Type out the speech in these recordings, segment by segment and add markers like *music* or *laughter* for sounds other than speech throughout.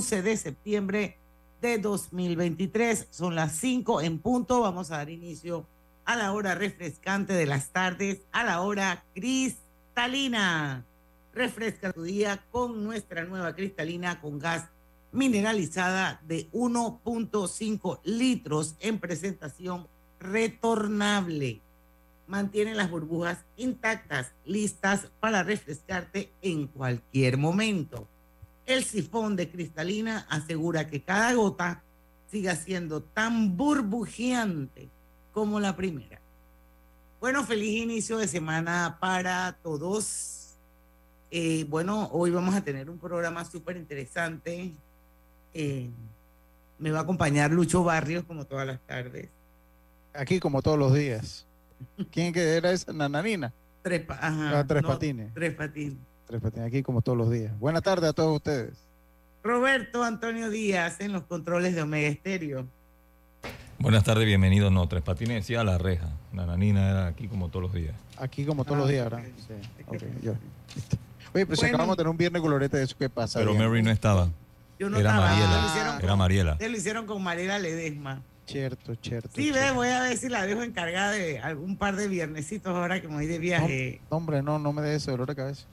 11 de septiembre de 2023. Son las 5 en punto. Vamos a dar inicio a la hora refrescante de las tardes, a la hora cristalina. Refresca tu día con nuestra nueva cristalina con gas mineralizada de 1.5 litros en presentación retornable. Mantiene las burbujas intactas, listas para refrescarte en cualquier momento. El sifón de cristalina asegura que cada gota siga siendo tan burbujeante como la primera. Bueno, feliz inicio de semana para todos. Eh, bueno, hoy vamos a tener un programa súper interesante. Eh, me va a acompañar Lucho Barrios como todas las tardes. Aquí como todos los días. ¿Quién que era esa? Nananina. Tres, pa- ajá, Ah, tres no, patines. Tres patines. Tres patines, aquí como todos los días. Buenas tardes a todos ustedes. Roberto Antonio Díaz en los controles de Omega Estéreo. Buenas tardes, bienvenidos. No, Tres Patines decía la reja. Nananina era aquí como todos los días. Aquí como todos Ah, los días, ok. ¿verdad? Sí. Es que- ok, yo. Oye, pero si Bueno. acabamos de tener un viernes colorete de eso, ¿qué pasa? Pero? Mary no estaba. Yo no Era estaba, Mariela. te lo hicieron Era con- Mariela. te lo hicieron con Mariela Ledesma. Cierto, cierto. Sí, ve, voy a ver si la dejo encargada de algún par de viernesitos ahora que me voy de viaje. No, hombre, no, no me dé ese dolor de cabeza.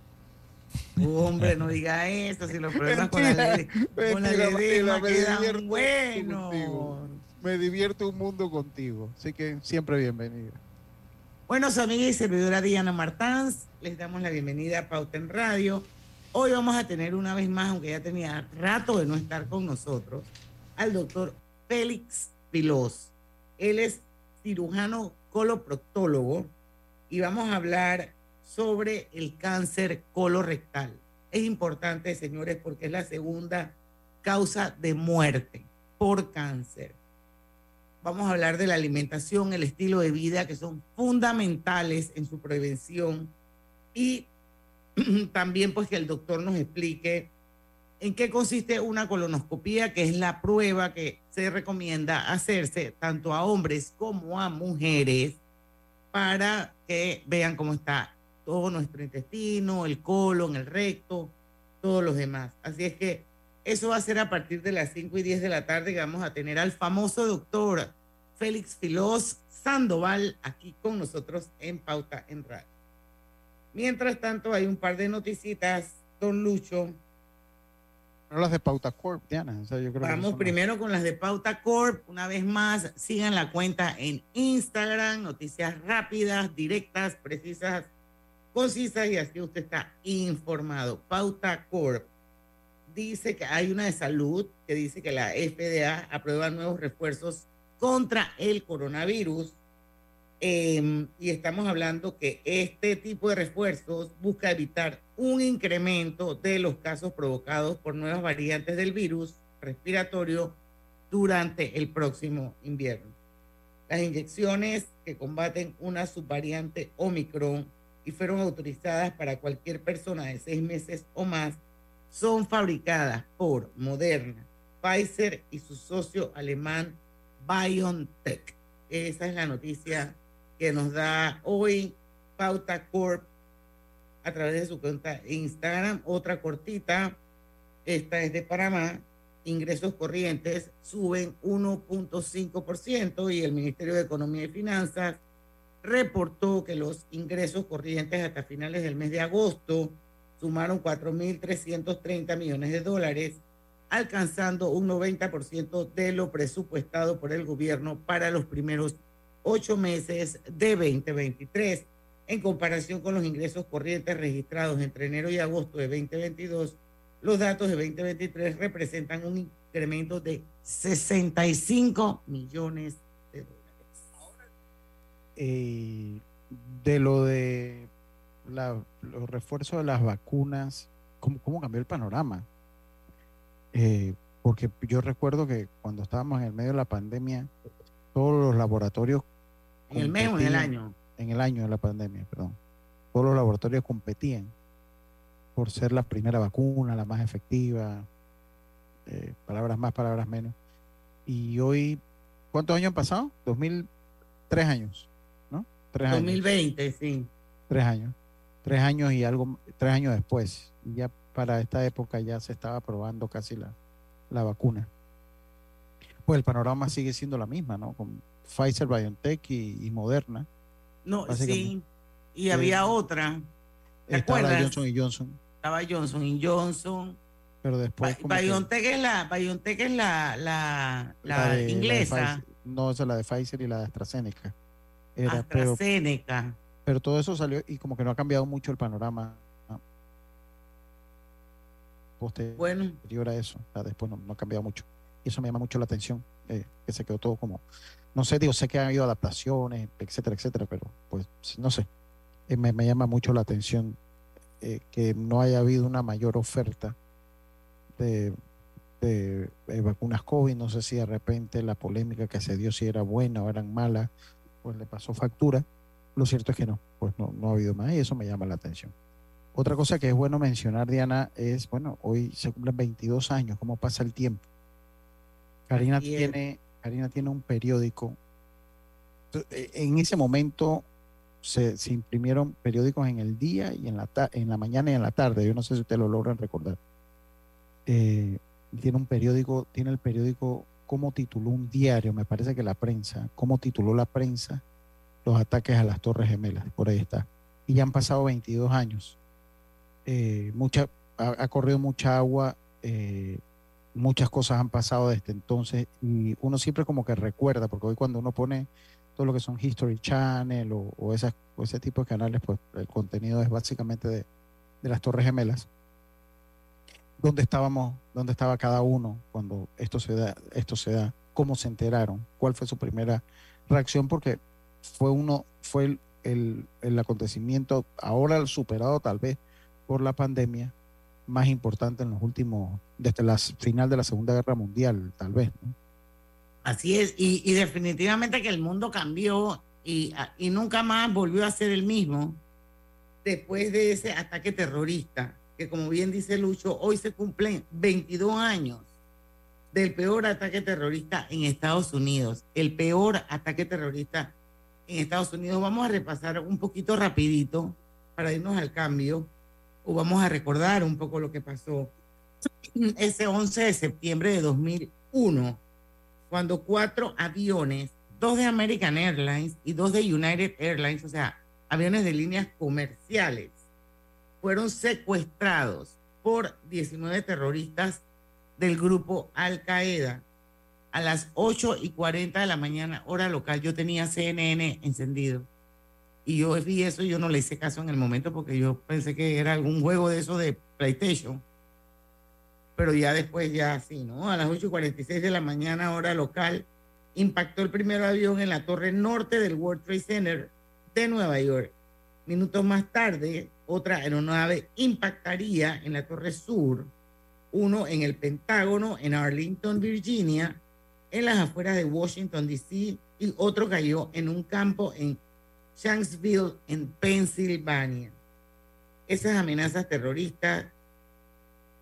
Hombre, no *laughs* diga eso, si los problemas con la, Lede- con la Mentira, me divierto buenos. contigo. Me divierto un mundo contigo. Así que siempre bienvenida. Bueno, su amiga y servidora Diana Martans, les damos la bienvenida a Pauta en Radio. Hoy vamos a tener una vez más, aunque ya tenía rato de no estar con nosotros, al doctor Félix Pilós. Él es cirujano coloproctólogo y vamos a hablar sobre el cáncer colorectal. Es importante, señores, porque es la segunda causa de muerte por cáncer vamos a hablar de la alimentación, el estilo de vida, que son fundamentales en su prevención. Y *clears throat* también pues que el doctor nos explique en qué consiste una colonoscopía, que es la prueba que se recomienda hacerse tanto a hombres como a mujeres para que vean cómo está todo nuestro intestino, el colon, el recto, todos los demás. Así es que eso va a ser a partir de las 5 y 10 de la tarde que vamos a tener al famoso doctor Félix Filós Sandoval aquí con nosotros en Pauta en Radio. Mientras tanto, hay un par de noticitas, don Lucho. No las de Pauta Corp, Diana. O sea, yo creo que Vamos las- primero con las de Pauta Corp. Una vez más, sigan la cuenta en Instagram, noticias rápidas, directas, precisas, concisas y así usted está informado. Pauta Corp dice que hay una de salud que dice que la FDA aprueba nuevos refuerzos contra el coronavirus. Eh, y estamos hablando que este tipo de refuerzos busca evitar un incremento de los casos provocados por nuevas variantes del virus respiratorio durante el próximo invierno. Las inyecciones que combaten una subvariante Omicron y fueron autorizadas para cualquier persona de seis meses o más son fabricadas por Moderna, Pfizer y su socio alemán BioNTech. Esa es la noticia que nos da hoy Pauta Corp a través de su cuenta Instagram. Otra cortita, esta es de Panamá. Ingresos corrientes suben 1.5% y el Ministerio de Economía y Finanzas reportó que los ingresos corrientes hasta finales del mes de agosto sumaron 4.330 millones de dólares, alcanzando un 90% de lo presupuestado por el gobierno para los primeros ocho meses de 2023. En comparación con los ingresos corrientes registrados entre enero y agosto de 2022, los datos de 2023 representan un incremento de 65 millones. Eh, de lo de la- los refuerzos de las vacunas, ¿cómo, cómo cambió el panorama? Eh, porque yo recuerdo que cuando estábamos en el medio de la pandemia, todos los laboratorios En el mes o en el año. en el año de la pandemia, perdón. Todos los laboratorios competían por ser la primera vacuna, la más efectiva, eh, palabras más, palabras menos. Y hoy, ¿cuántos años han pasado? 2003 años, Tres años. 2020, sí. Tres años. tres años y algo, tres años después. Ya para esta época ya se estaba probando casi la, la vacuna. Pues el panorama sigue siendo la misma, ¿no? Con Pfizer, BioNTech y, Moderna. No, sí. Y había otra. ¿Te estaba Johnson y Johnson. Estaba Johnson y Johnson. Pero después. BioNTech es la, BioNTech es la, la, la, inglesa. no, esa es la de Pfizer y la de AstraZeneca. Era, AstraZeneca. Pero, todo eso salió y como que no ha cambiado mucho el panorama posterior bueno. a eso. después no, ha cambiado mucho. Y eso me llama mucho la atención, eh, que se quedó todo como, no sé, digo, sé que han habido adaptaciones, etcétera, etcétera, pero pues no sé, eh, me, me, llama mucho la atención eh, que no haya habido una mayor oferta de, de, vacunas COVID. No sé si de repente la polémica que se dio si era buena o eran malas, pues le pasó factura. Lo cierto es que no, pues no, no ha habido más y eso me llama la atención. Otra cosa que es bueno mencionar, Diana, es, bueno, hoy se cumplen 22 años, ¿cómo pasa el tiempo? Karina tiene, Karina tiene un periódico. E, en ese momento se, imprimieron periódicos en el día y en la, en la mañana y en la tarde. Yo no sé si ustedes lo logran recordar. Eh, tiene un periódico, tiene el periódico, cómo tituló un diario, me parece que la prensa, cómo tituló la prensa los ataques a las Torres Gemelas, por ahí está. Y ya han pasado 22 años. Eh, mucha, ha, corrido mucha agua, eh, muchas cosas han pasado desde entonces y uno siempre como que recuerda, porque hoy cuando uno pone todo lo que son History Channel o, esas, ese tipo de canales, pues el contenido es básicamente de, de las Torres Gemelas dónde estábamos, dónde estaba cada uno cuando esto se da, esto se da, cómo se enteraron, cuál fue su primera reacción, porque fue uno, fue el, el, acontecimiento ahora superado tal vez por la pandemia más importante en los últimos, desde la final de la Segunda Guerra Mundial, tal vez. Así es, y, y, definitivamente que el mundo cambió y, y nunca más volvió a ser el mismo después de ese ataque terrorista que como bien dice Lucho, hoy se cumplen 22 años del peor ataque terrorista en Estados Unidos, el peor ataque terrorista en Estados Unidos. Vamos a repasar un poquito rapidito para irnos al cambio o vamos a recordar un poco lo que pasó ese 11 de septiembre de 2001, cuando cuatro aviones, dos de American Airlines y dos de United Airlines, o sea, aviones de líneas comerciales, fueron secuestrados por 19 terroristas del grupo Al Qaeda a las 8 y 40 de la mañana, hora local. Yo tenía CNN encendido. Y yo vi eso yo no le hice caso en el momento porque yo pensé que era algún juego de eso de PlayStation. Pero ya después, ya sí, ¿no? A las 8 y 46 de la mañana, hora local, impactó el primer avión en la torre norte del World Trade Center de Nueva York. Minutos más tarde, otra aeronave impactaría en la Torre Sur, uno en el Pentágono en Arlington, Virginia, en las afueras de Washington, D.C., y otro cayó en un campo en Shanksville, en Pensilvania. Esas amenazas terroristas,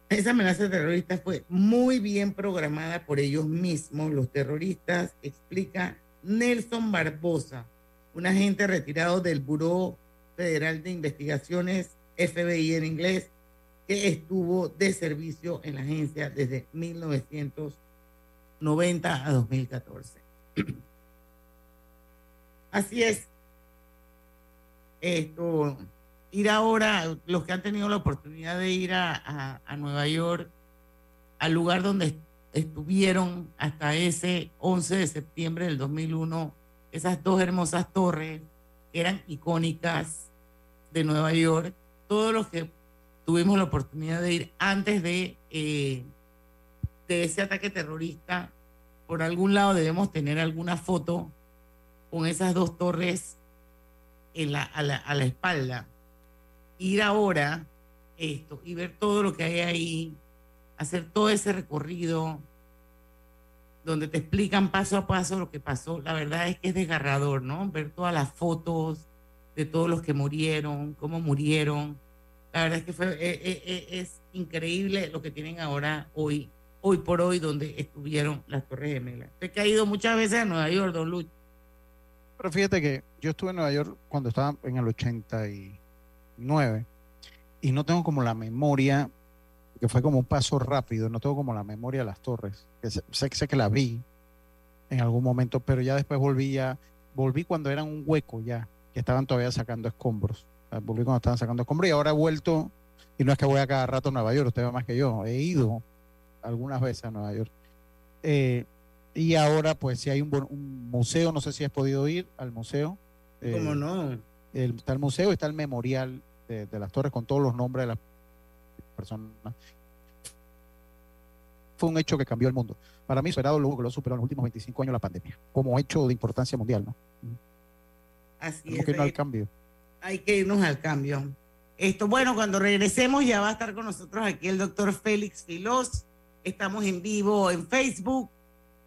esa amenaza terrorista fue muy bien programada por ellos mismos, los terroristas, explica Nelson Barbosa, un agente retirado del Buró Federal de Investigaciones, FBI en inglés, que estuvo de servicio en la agencia desde 1990 a 2014. Así es. Esto, ir ahora, los que han tenido la oportunidad de ir a, a Nueva York, al lugar donde estuvieron hasta ese 11 de septiembre del 2001, esas dos hermosas torres eran icónicas de Nueva York, todos los que tuvimos la oportunidad de ir antes de, eh, de ese ataque terrorista, por algún lado debemos tener alguna foto con esas dos torres a, la, a la espalda. Ir ahora esto y ver todo lo que hay ahí, hacer todo ese recorrido donde te explican paso a paso lo que pasó. La verdad es que es desgarrador, ¿no? Ver todas las fotos de todos los que murieron, cómo murieron. La verdad es que fue, eh, eh, eh, es increíble lo que tienen ahora, hoy, hoy por hoy, donde estuvieron las Torres Gemelas. Sé que ha ido muchas veces a Nueva York, Don Lucho. Pero fíjate que yo estuve en Nueva York cuando estaba en el 80 y nueve y no tengo como la memoria, fue como un paso rápido, no tengo como la memoria de las torres, que sé, sé, que la vi en algún momento, pero ya después volví ya, volví cuando eran un hueco ya, que estaban todavía sacando escombros, volví cuando estaban sacando escombros y ahora he vuelto, y no es que voy a cada rato a Nueva York, usted ve más que yo, he ido algunas veces a Nueva York. Eh, y ahora, pues, si hay un, un, museo, no sé si has podido ir al museo. ¿Cómo eh, no? está el museo, está el memorial de, las torres con todos los nombres de las personas. Fue un hecho que cambió el mundo. Para mí, superado luego que lo superó en los últimos 25 años la pandemia, como hecho de importancia mundial, ¿no? Así es. Que no al cambio. Hay que irnos al cambio. Esto, bueno, cuando regresemos ya va a estar con nosotros aquí el doctor Félix Filós. Estamos en vivo en Facebook,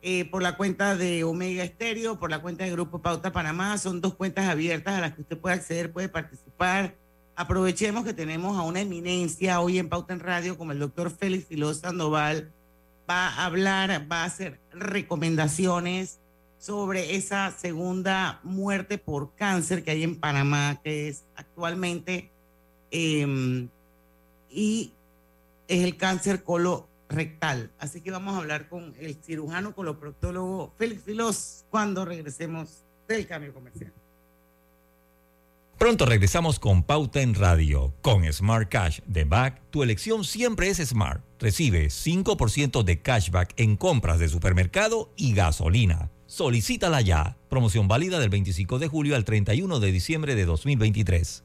eh, por la cuenta de Omega Estéreo, por la cuenta de Grupo Pauta Panamá. Son dos cuentas abiertas a las que usted puede acceder, puede participar Aprovechemos que tenemos a una eminencia hoy en Pauta en Radio como el doctor Félix Filó Sandoval. Va a hablar, va a hacer recomendaciones sobre esa segunda muerte por cáncer que hay en Panamá, que es actualmente, em, y es el cáncer colorectal. Así que vamos a hablar con el cirujano coloproctólogo Félix Filos cuando regresemos del cambio comercial. Pronto regresamos con Pauta en Radio. Con Smart Cash de Back, tu elección siempre es Smart. Recibe 5% de cashback en compras de supermercado y gasolina. Solicítala ya. Promoción válida del 25 de julio al 31 de diciembre de 2023.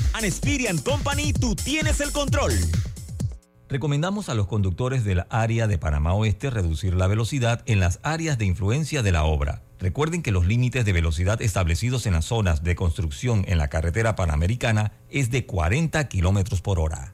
Anespirian Company, tú tienes el control. Recomendamos a los conductores del área de Panamá Oeste reducir la velocidad en las áreas de influencia de la obra. Recuerden que los límites de velocidad establecidos en las zonas de construcción en la carretera panamericana es de 40 kilómetros por hora.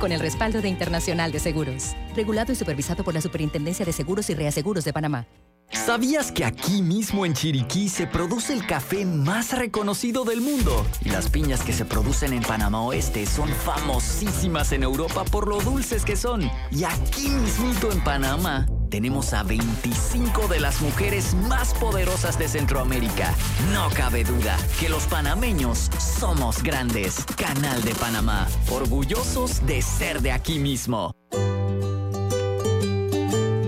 con el respaldo de Internacional de Seguros. Regulado y supervisado por la Superintendencia de Seguros y Reaseguros de Panamá. ¿Sabías que aquí mismo en Chiriquí se produce el café más reconocido del mundo? Y las piñas que se producen en Panamá Oeste son famosísimas en Europa por lo dulces que son. Y aquí mismito en Panamá tenemos a 25 de las mujeres más poderosas de Centroamérica. No cabe duda que los panameños somos grandes. Canal de Panamá, orgullosos de ser de aquí mismo.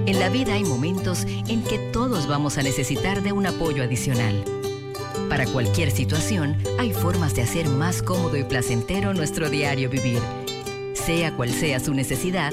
En la vida hay momentos en que todos vamos a necesitar de un apoyo adicional. Para cualquier situación, hay formas de hacer más cómodo y placentero nuestro diario vivir. Sea cual sea su necesidad,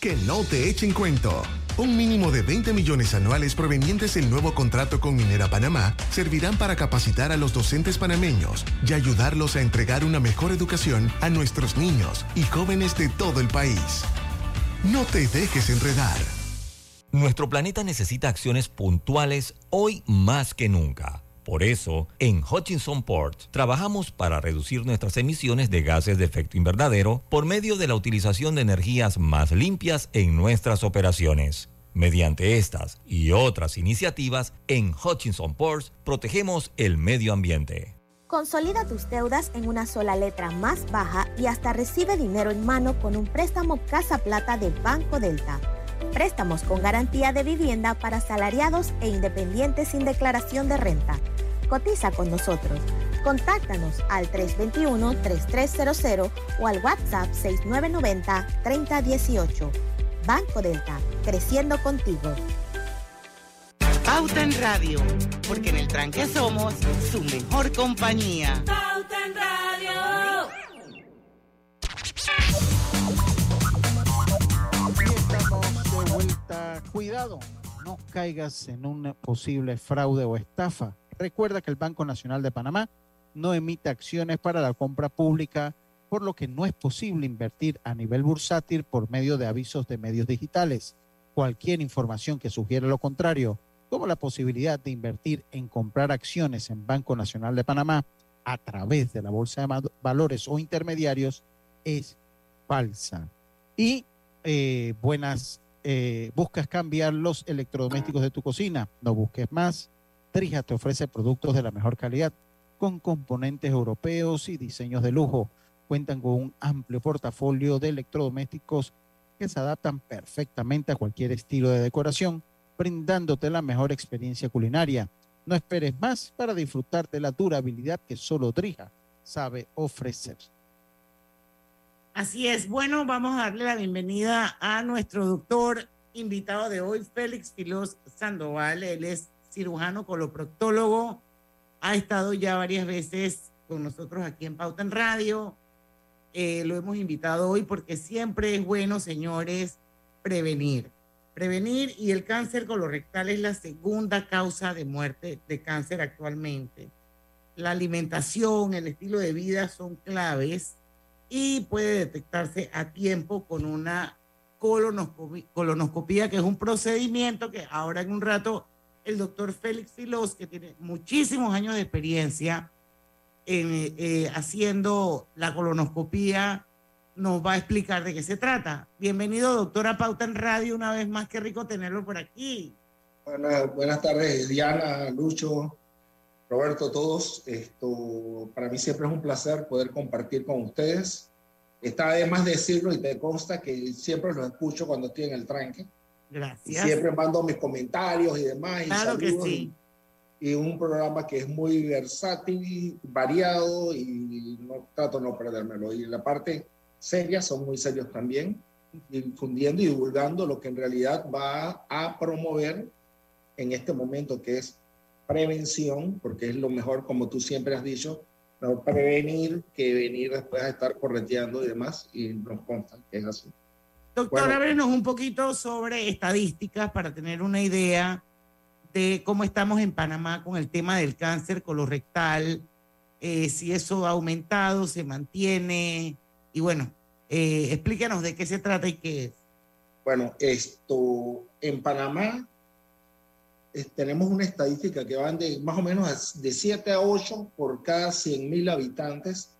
Que no te echen cuento. Un mínimo de 20 millones anuales provenientes del nuevo contrato con Minera Panamá servirán para capacitar a los docentes panameños y ayudarlos a entregar una mejor educación a nuestros niños y jóvenes de todo el país. No te dejes enredar. Nuestro planeta necesita acciones puntuales hoy más que nunca. Por eso, en Hutchinson Port trabajamos para reducir nuestras emisiones de gases de efecto invernadero por medio de la utilización de energías más limpias en nuestras operaciones. Mediante estas y otras iniciativas, en Hutchinson Ports protegemos el medio ambiente. Consolida tus deudas en una sola letra más baja y hasta recibe dinero en mano con un préstamo Casa Plata de Banco Delta. Préstamos con garantía de vivienda para asalariados e independientes sin declaración de renta. Cotiza con nosotros. Contáctanos al 321-3300 o al WhatsApp 6990-3018. Banco Delta, creciendo contigo. Pauta en Radio, porque en el tranque somos su mejor compañía. Pauta en Radio. Cuidado, no caigas en un posible fraude o estafa. Recuerda que el Banco Nacional de Panamá no emite acciones para la compra pública, por lo que no es posible invertir a nivel bursátil por medio de avisos de medios digitales. Cualquier información que sugiera lo contrario, como la posibilidad de invertir en comprar acciones en Banco Nacional de Panamá a través de la Bolsa de Valores o intermediarios, es falsa. Y eh, buenas, eh, buscas cambiar los electrodomésticos de tu cocina, no busques más. Trija te ofrece productos de la mejor calidad con componentes europeos y diseños de lujo. Cuentan con un amplio portafolio de electrodomésticos que se adaptan perfectamente a cualquier estilo de decoración, brindándote la mejor experiencia culinaria. No esperes más para disfrutar de la durabilidad que solo Trija sabe ofrecer. Así es. Bueno, vamos a darle la bienvenida a nuestro doctor invitado de hoy, Félix Filos Sandoval. Él es cirujano coloproctólogo. Ha estado ya varias veces con nosotros aquí en Pauta en Radio. Eh, lo hemos invitado hoy porque siempre es bueno, señores, prevenir. Prevenir y el cáncer colorectal es la segunda causa de muerte de cáncer actualmente. La alimentación, el estilo de vida son claves y puede detectarse a tiempo con una colonoscopia, que es un procedimiento que ahora en un rato el doctor Félix Filos, que tiene muchísimos años de experiencia en, eh, haciendo la colonoscopia, nos va a explicar de qué se trata. Bienvenido, doctora Pauta en Radio, una vez más, qué rico tenerlo por aquí. Buenas, buenas tardes, Diana, Lucho, Roberto, todos. Esto para mí siempre es un placer poder compartir con ustedes. Está además decirlo y te consta que siempre los escucho cuando estoy en el tranque. Gracias. siempre mando mis comentarios y demás. Claro y que sí. Y, y, un programa que es muy versátil, variado y no trato de no perdérmelo. Y la parte seria son muy serios también, difundiendo y divulgando lo que en realidad va a promover en este momento, que es prevención, porque es lo mejor, como tú siempre has dicho, no prevenir que venir después a estar correteando y demás, y nos consta que es así. Doctor, bueno, háblenos un poquito sobre estadísticas para tener una idea de cómo estamos en Panamá con el tema del cáncer colorectal, eh, si eso ha aumentado, se mantiene, y bueno, eh, explícanos de qué se trata y qué es. Bueno, esto, en Panamá tenemos una estadística que van de más o menos de 7 a 8 por cada 100 mil habitantes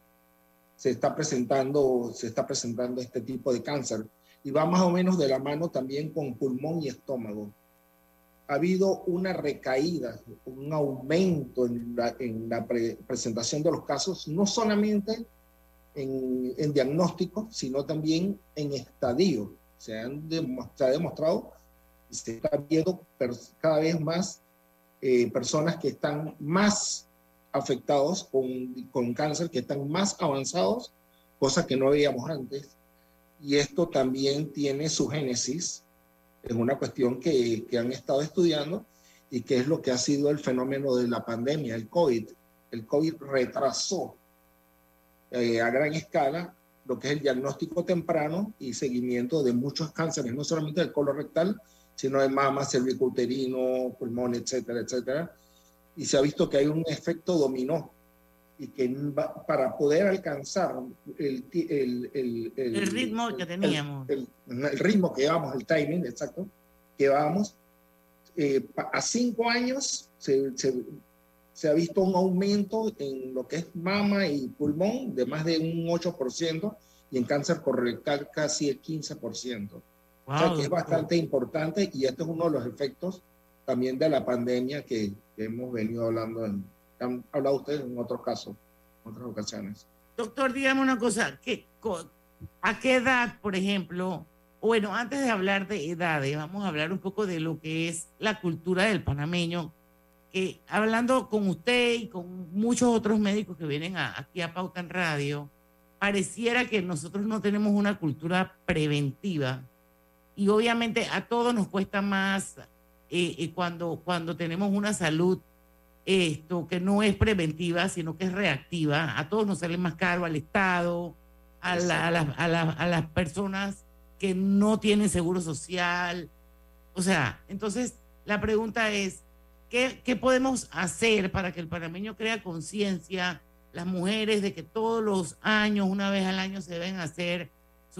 se está presentando se está presentando este tipo de cáncer y va más o menos de la mano también con pulmón y estómago. Ha habido una recaída, un aumento en la, en la pre presentación de los casos, no solamente en, en, diagnóstico, sino también en estadio. Se, han se ha demostrado se está viendo cada vez más eh, personas que están más afectados con, con cáncer, que están más avanzados, cosa que no veíamos antes y esto también tiene su génesis en una cuestión que, que, han estado estudiando y que es lo que ha sido el fenómeno de la pandemia, el COVID. El COVID retrasó eh, a gran escala lo que es el diagnóstico temprano y seguimiento de muchos cánceres, no solamente del colorectal, sino de mama, cervicuterino, pulmón, etcétera, etcétera. Y se ha visto que hay un efecto dominó y que para poder alcanzar el, el, el, el ritmo que teníamos. El, ritmo que llevamos, el timing, exacto, que vamos, eh, a cinco años se, se, se, ha visto un aumento en lo que es mama y pulmón de más de un 8% y en cáncer colorectal casi el 15%. O sea que es bastante importante y este es uno de los efectos también de la pandemia que, que hemos venido hablando en, han hablado ustedes en otros casos, en otras ocasiones. Doctor, dígame una cosa, ¿qué, ¿a qué edad, por ejemplo? Bueno, antes de hablar de edades, vamos a hablar un poco de lo que es la cultura del panameño, que hablando con usted y con muchos otros médicos que vienen aquí a Pauta en Radio, pareciera que nosotros no tenemos una cultura preventiva y obviamente a todos nos cuesta más eh, eh, cuando, cuando tenemos una salud esto, que no es preventiva, sino que es reactiva. A todos nos sale más caro, al Estado, a, a, las personas que no tienen seguro social. O sea, entonces la pregunta es, ¿qué, ¿qué, podemos hacer para que el panameño crea conciencia, las mujeres, de que todos los años, una vez al año, se deben hacer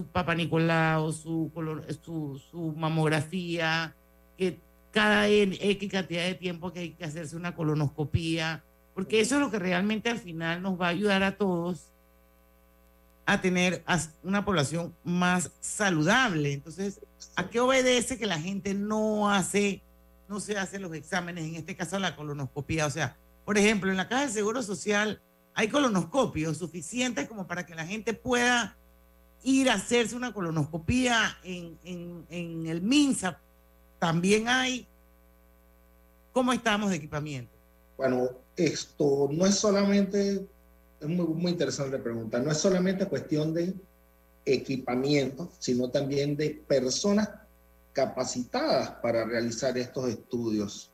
su papá Nicolau, su, su, su mamografía, que cada X cantidad de tiempo que hay que hacerse una colonoscopía, porque eso es lo que realmente al final nos va a ayudar a todos a tener una población más saludable. Entonces, ¿a qué obedece que la gente no hace, no se hace los exámenes, en este caso la colonoscopía? O sea, por ejemplo, en la Caja de Seguro Social hay colonoscopios suficientes como para que la gente pueda ir a hacerse una colonoscopía en, en, en el MINSA también hay. ¿Cómo estamos de equipamiento? Bueno, esto no es solamente, es muy, muy interesante pregunta, no es solamente cuestión de equipamiento, sino también de personas capacitadas para realizar estos estudios.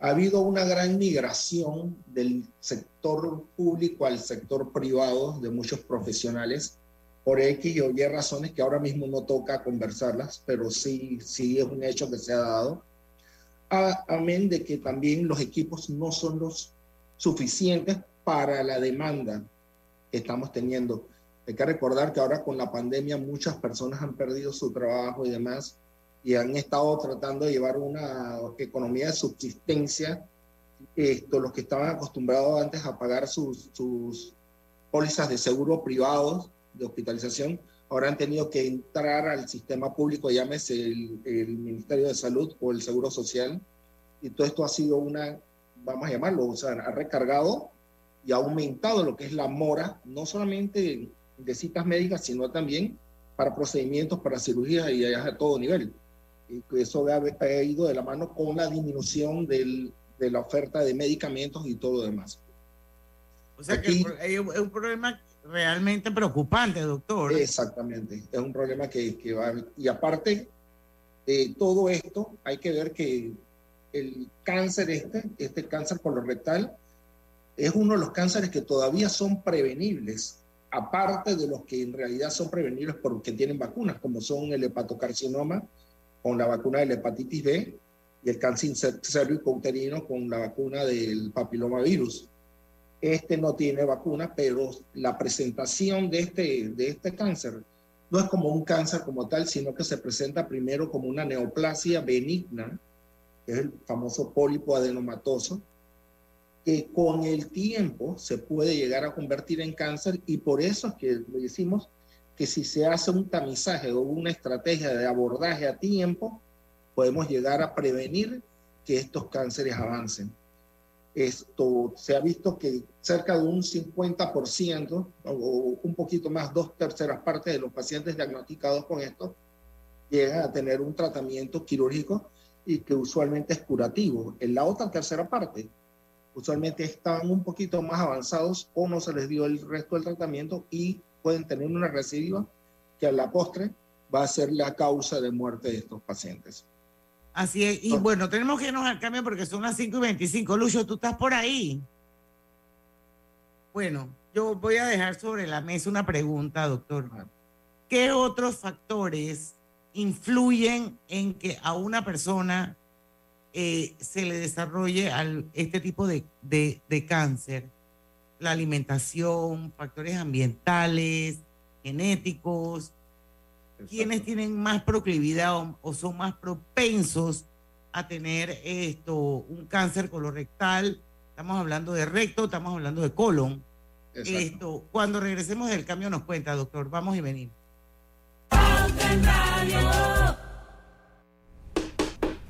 Ha habido una gran migración del sector público al sector privado de muchos profesionales por X o Y razones que ahora mismo no toca conversarlas, pero sí, sí es un hecho que se ha dado. Amén de que también los equipos no son los suficientes para la demanda que estamos teniendo. Hay que recordar que ahora con la pandemia muchas personas han perdido su trabajo y demás y han estado tratando de llevar una economía de subsistencia. Esto, los que estaban acostumbrados antes a pagar sus, sus pólizas de seguro privados, de hospitalización, ahora han tenido que entrar al sistema público, llámese el, el, Ministerio de Salud o el Seguro Social, y todo esto ha sido una, vamos a llamarlo, o sea, ha recargado y ha aumentado lo que es la mora, no solamente de citas médicas, sino también para procedimientos, para cirugías y a todo nivel. Y eso ha, ha, ido de la mano con la disminución del, de la oferta de medicamentos y todo lo demás. O sea que es un problema realmente preocupante, doctor. Exactamente, es un problema que, que va... Y aparte de todo esto, hay que ver que el cáncer este, este cáncer colorectal, es uno de los cánceres que todavía son prevenibles, aparte de los que en realidad son prevenibles porque tienen vacunas, como son el hepatocarcinoma con la vacuna de la hepatitis B y el cáncer cervicouterino con la vacuna del papilomavirus. Este no tiene vacuna, pero la presentación de este, de este cáncer no es como un cáncer como tal, sino que se presenta primero como una neoplasia benigna, que es el famoso pólipo adenomatoso, que con el tiempo se puede llegar a convertir en cáncer y por eso es que decimos que si se hace un tamizaje o una estrategia de abordaje a tiempo, podemos llegar a prevenir que estos cánceres avancen. Esto se ha visto que cerca de un 50% o un poquito más, dos terceras partes de los pacientes diagnosticados con esto llegan a tener un tratamiento quirúrgico y que usualmente es curativo. En la otra tercera parte, usualmente están un poquito más avanzados o no se les dio el resto del tratamiento y pueden tener una recidiva que a la postre va a ser la causa de muerte de estos pacientes. Así es. Y bueno, tenemos que irnos al cambio porque son las 5 y 25. Lucho, tú estás por ahí. Bueno, yo voy a dejar sobre la mesa una pregunta, doctor. ¿Qué otros factores influyen en que a una persona eh, se le desarrolle al, este tipo de, de, de cáncer. La alimentación, factores ambientales, genéticos, quienes tienen más proclividad o, o son más propensos a tener esto, un cáncer colorectal. Estamos hablando de recto, estamos hablando de colon. Exacto. Esto, cuando regresemos del cambio nos cuenta, doctor. Vamos y venimos.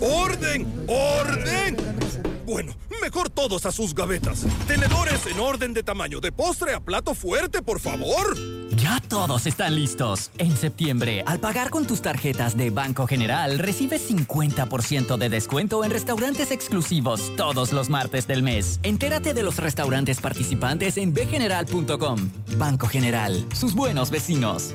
¡Orden! ¡Orden! Bueno, mejor todos a sus gavetas. Tenedores en orden de tamaño, de postre a plato fuerte, por favor. Ya todos están listos. En septiembre, al pagar con tus tarjetas de Banco General, recibes 50% de descuento en restaurantes exclusivos todos los martes del mes. Entérate de los restaurantes participantes en bgeneral.com. Banco General, sus buenos vecinos.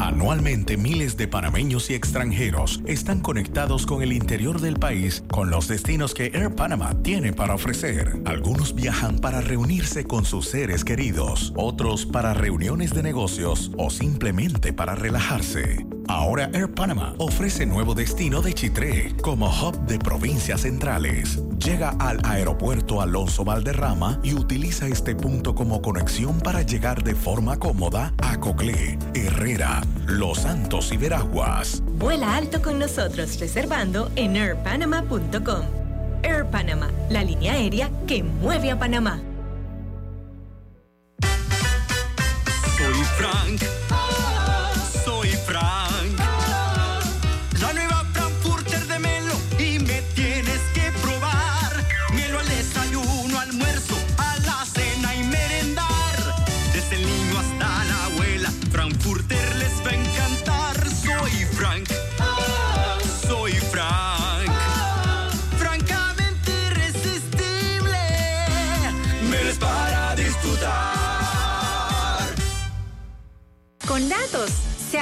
Anualmente miles de panameños y extranjeros están conectados con el interior del país con los destinos que Air Panama tiene para ofrecer. Algunos viajan para reunirse con sus seres queridos, otros para reuniones de negocios o simplemente para relajarse. Ahora Air Panama ofrece nuevo destino de Chitré como hub de provincias centrales. Llega al aeropuerto Alonso Valderrama y utiliza este punto como conexión para llegar de forma cómoda a Coclé, Herrera, Los Santos y Veraguas. Vuela alto con nosotros reservando en airpanama.com. Air Panama, la línea aérea que mueve a Panamá. Soy Frank.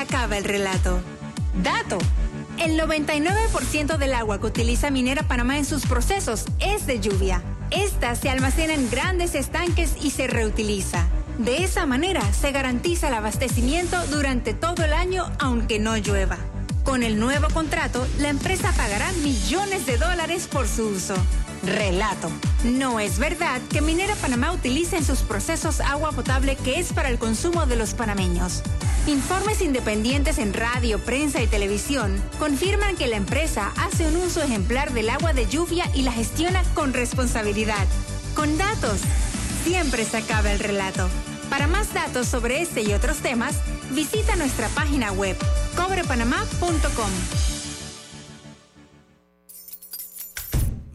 Acaba el relato. Dato. El 99% del agua que utiliza Minera Panamá en sus procesos es de lluvia. Esta se almacena en grandes estanques y se reutiliza. De esa manera se garantiza el abastecimiento durante todo el año aunque no llueva. Con el nuevo contrato, la empresa pagará millones de dólares por su uso. Relato. No es verdad que Minera Panamá utilice en sus procesos agua potable que es para el consumo de los panameños. Informes independientes en radio, prensa y televisión confirman que la empresa hace un uso ejemplar del agua de lluvia y la gestiona con responsabilidad. Con datos, siempre se acaba el relato. Para más datos sobre este y otros temas, visita nuestra página web cobrepanamá.com.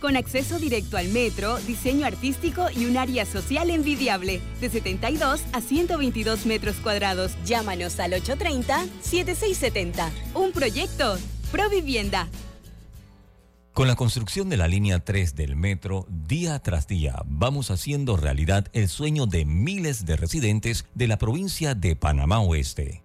con acceso directo al metro, diseño artístico y un área social envidiable, de 72 a 122 metros cuadrados. Llámanos al 830-7670. Un proyecto, Provivienda. Con la construcción de la línea 3 del metro, día tras día vamos haciendo realidad el sueño de miles de residentes de la provincia de Panamá Oeste.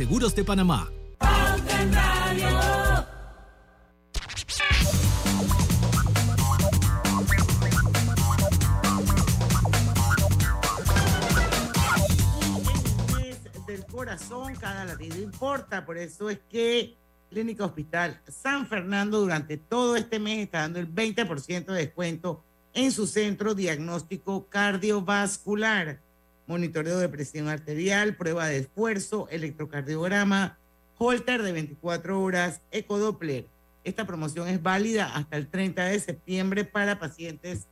de Panamá. del corazón, cada latido importa. Por eso es que Clínica Hospital San Fernando durante todo este mes está dando el 20% de descuento en su centro diagnóstico cardiovascular, monitoreo de presión arterial, prueba de esfuerzo, electrocardiograma, holter de 24 horas, ecodoppler. Esta promoción es válida hasta el 30 de septiembre para pacientes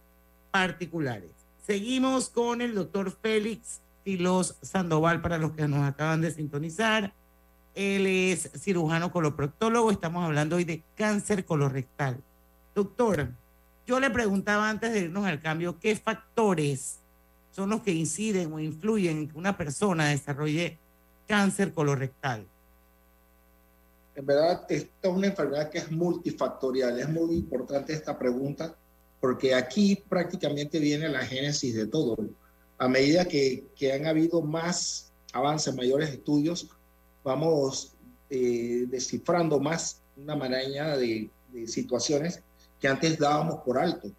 particulares. Seguimos con el doctor Félix Filos Sandoval para los que nos acaban de sintonizar. Él es cirujano coloproctólogo. Estamos hablando hoy de cáncer colorectal. Doctor, yo le preguntaba antes de irnos al cambio, ¿qué factores son los que inciden o influyen en que una persona desarrolle cáncer colorectal? En verdad, esta es una enfermedad que es multifactorial. Es muy importante esta pregunta porque aquí prácticamente viene la génesis de todo. A medida que, que han habido más avances, mayores estudios, vamos eh, descifrando más una maraña de, de situaciones que antes dábamos por alto.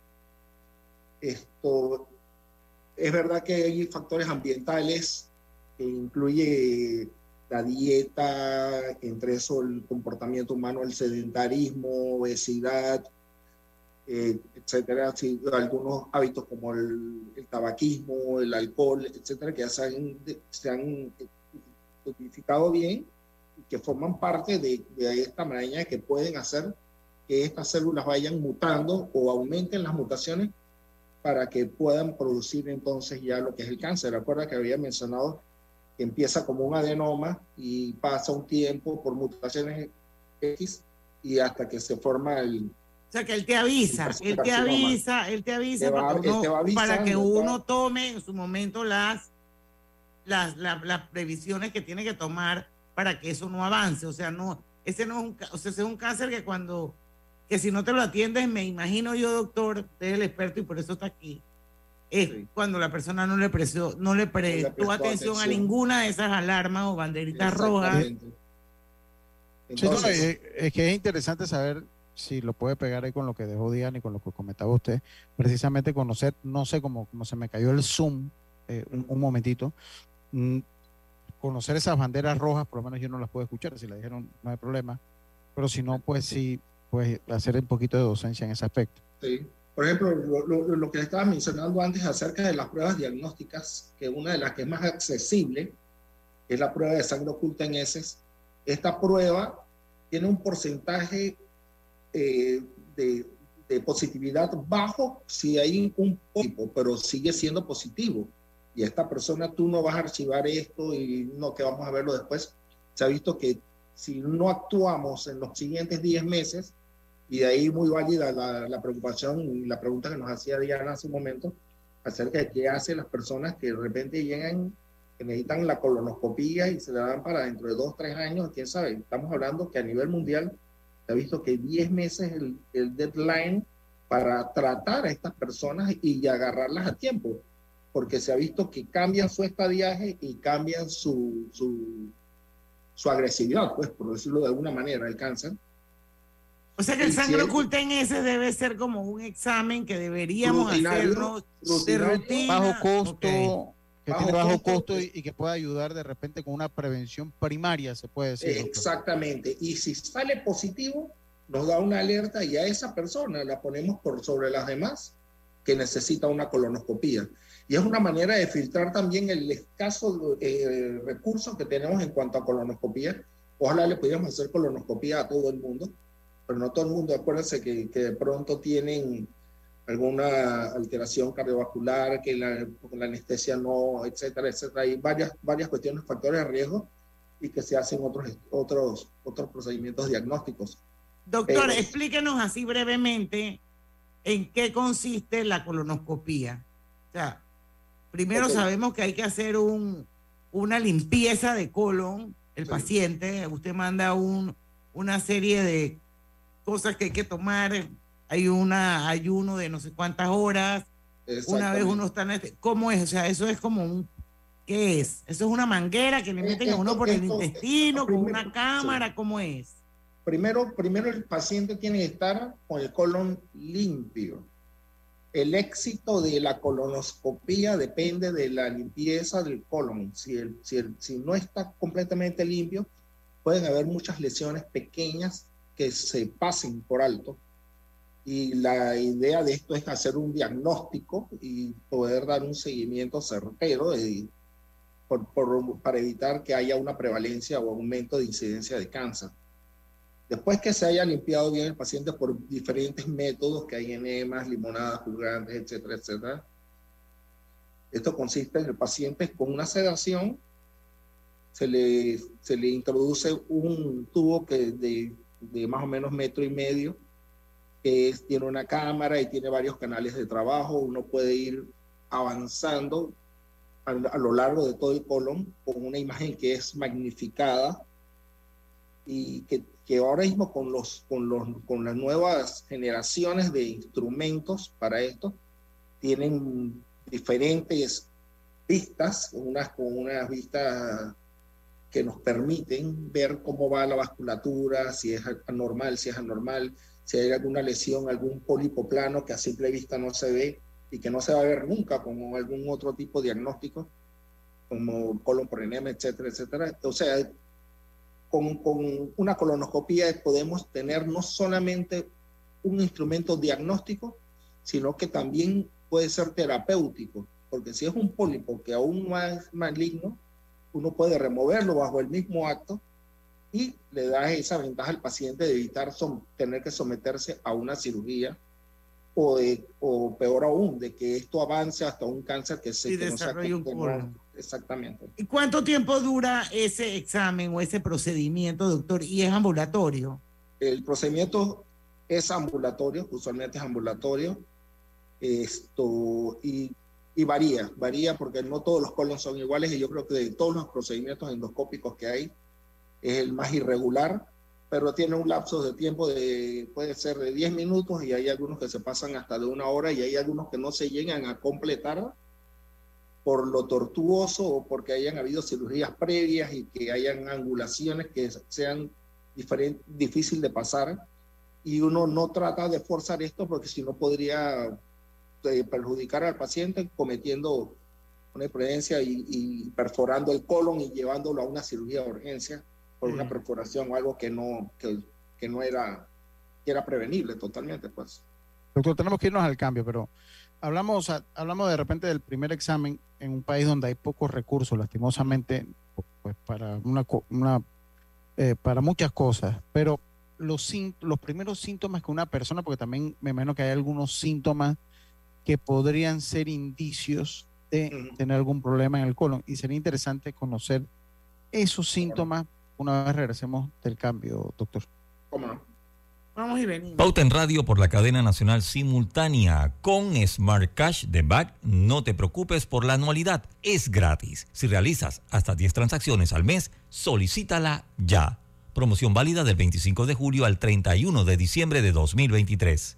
Esto es verdad que hay factores ambientales que incluye la dieta, entre eso el comportamiento humano, el sedentarismo, obesidad, eh, etcétera, algunos hábitos como el, tabaquismo, el alcohol, etcétera, que ya se han, se identificado bien y que forman parte de, de esta maraña que pueden hacer que estas células vayan mutando o aumenten las mutaciones para que puedan producir entonces ya lo que es el cáncer. Recuerda que había mencionado que empieza como un adenoma y pasa un tiempo por mutaciones X y hasta que se forma el... O sea, que él te avisa, él te avisa, él te avisa va- para, que él uno, te va para que uno tome en su momento las, las, la- las previsiones que tiene que tomar para que eso no avance. O sea, no, ese no es un, o sea, ese es un cáncer que cuando, que si no te lo atiendes, me imagino yo, doctor, usted es el experto y por eso está aquí, es cuando la persona no le prestó, no le prestó prestó atención, a atención. ninguna de esas alarmas o banderitas rojas. Exactamente. Sí, no, Entonces- es, es que es interesante saber si lo puede pegar ahí con lo que dejó Diana y con lo que comentaba usted. Precisamente conocer, no sé cómo, cómo se me cayó el Zoom eh, un, un momentito. mm, conocer esas banderas rojas, por lo menos yo no las puedo escuchar. Si la dijeron, no hay problema. Pero si no, pues sí, pues hacer un poquito de docencia en ese aspecto. Sí. Por ejemplo, lo, lo- lo que estaba mencionando antes acerca de las pruebas diagnósticas, que una de las que es más accesible es la prueba de sangre oculta en heces. Esta prueba tiene un porcentaje eh, de, de positividad bajo si hay un tipo, pero sigue siendo positivo. Y esta persona, tú no vas a archivar esto y no, que vamos a verlo después. Se ha visto que si no actuamos en los siguientes 10 meses, y de ahí muy válida la, la preocupación y la pregunta que nos hacía Diana hace un momento acerca de qué hacen las personas que de repente llegan, que necesitan la colonoscopía y se la dan para dentro de dos, tres años, quién sabe. Estamos hablando que a nivel mundial se ha visto que 10 meses es el, el deadline para tratar a estas personas y agarrarlas a tiempo, porque se ha visto que cambian su estadiaje y cambian su, su, su agresividad, pues, por decirlo de alguna manera, el cáncer. O sea que el sangre es- oculta en ese debe ser como un examen que deberíamos hacernos de rutina. Bajo costo, Ok. Que Bajo tiene bajo costo, costo y, y que puede ayudar de repente con una prevención primaria, se puede decir. doctor. Exactamente. Y si sale positivo, nos da una alerta y a esa persona la ponemos por sobre las demás que necesita una colonoscopía. Y es una manera de filtrar también el escaso eh, recurso que tenemos en cuanto a colonoscopía. Ojalá le pudiéramos hacer colonoscopía a todo el mundo, pero no todo el mundo. Acuérdense que, que de pronto tienen alguna alteración cardiovascular, que la, la anestesia no, etcétera, etcétera. Hay varias, varias cuestiones, factores de riesgo y que se hacen otros, otros, otros procedimientos diagnósticos. Doctor, Pero- explíquenos así brevemente en qué consiste la colonoscopía. O sea, primero Ok. sabemos que hay que hacer un, una limpieza de colon, el Sí. paciente, usted manda un, una serie de cosas que hay que tomar, hay un ayuno de no sé cuántas horas, una vez uno está en este, ¿cómo es? O sea, eso es como un, ¿qué es? Eso es una manguera que le meten a uno esto- por el esto- intestino, con una cámara, ¿cómo es? Primero, primero el paciente tiene que estar con el colon limpio. El éxito de la colonoscopía depende de la limpieza del colon. Si, el- si, el- si no está completamente limpio, pueden haber muchas lesiones pequeñas que se pasen por alto. Y la idea de esto es hacer un diagnóstico y poder dar un seguimiento certero de- por- por- para evitar que haya una prevalencia o aumento de incidencia de cáncer. Después que se haya limpiado bien el paciente por diferentes métodos, que hay enemas, limonadas, purgantes, etcétera, etcétera. Esto consiste en el paciente con una sedación, se le, se le introduce un tubo que de, de más o menos metro y medio, que es- tiene una cámara y tiene varios canales de trabajo. Uno puede ir avanzando a, lo largo de todo el colon con una imagen que es magnificada y que, que ahora mismo con, los, con, los, con las nuevas generaciones de instrumentos para esto, tienen diferentes vistas, unas con unas vistas que nos permiten ver cómo va la vasculatura, si es anormal, si es anormal, si hay alguna lesión, algún pólipo plano que a simple vista no se ve y que no se va a ver nunca como algún otro tipo de diagnóstico, como colon por enema, etcétera, etcétera. O sea, con, con una colonoscopía podemos tener no solamente un instrumento diagnóstico, sino que también puede ser terapéutico, porque si es un pólipo que aún más maligno, uno puede removerlo bajo el mismo acto y le da esa ventaja al paciente de evitar tener que someterse a una cirugía o, de- o peor aún, de que esto avance hasta un cáncer que se Y que no un no-. Exactamente. ¿Y cuánto tiempo dura ese examen o ese procedimiento, doctor? ¿Y es ambulatorio? El procedimiento es ambulatorio, usualmente es ambulatorio, esto, y, y varía, varía porque no todos los colons son iguales y yo creo que de todos los procedimientos endoscópicos que hay, es el más irregular, pero tiene un lapso de tiempo de, puede ser de 10 minutos y hay algunos que se pasan hasta de una hora y hay algunos que no se llegan a completar por lo tortuoso o porque hayan habido cirugías previas y que hayan angulaciones que sean difícil de pasar. Y uno no trata de forzar esto porque si no podría eh, perjudicar al paciente cometiendo una imprudencia y, y perforando el colon y llevándolo a una cirugía de urgencia por una perforación o algo que no, que, que no era, que era prevenible totalmente, pues. Doctor, tenemos que irnos al cambio, pero hablamos, hablamos de repente del primer examen en un país donde hay pocos recursos, lastimosamente, pues para una, una eh, para muchas cosas, pero los, los primeros síntomas que una persona, porque también me imagino que hay algunos síntomas que podrían ser indicios de tener algún problema en el colon y sería interesante conocer esos síntomas una vez regresemos del cambio, doctor. ¿Cómo no? Vamos y venimos. Pauta en radio por la cadena nacional simultánea con Smart Cash de Back. No te preocupes por la anualidad, es gratis. Si realizas hasta 10 transacciones al mes, solicítala ya. Promoción válida del 25 de julio al 31 de diciembre de 2023.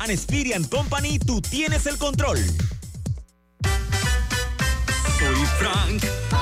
and Experian Company, tú tienes el control. Soy Frank.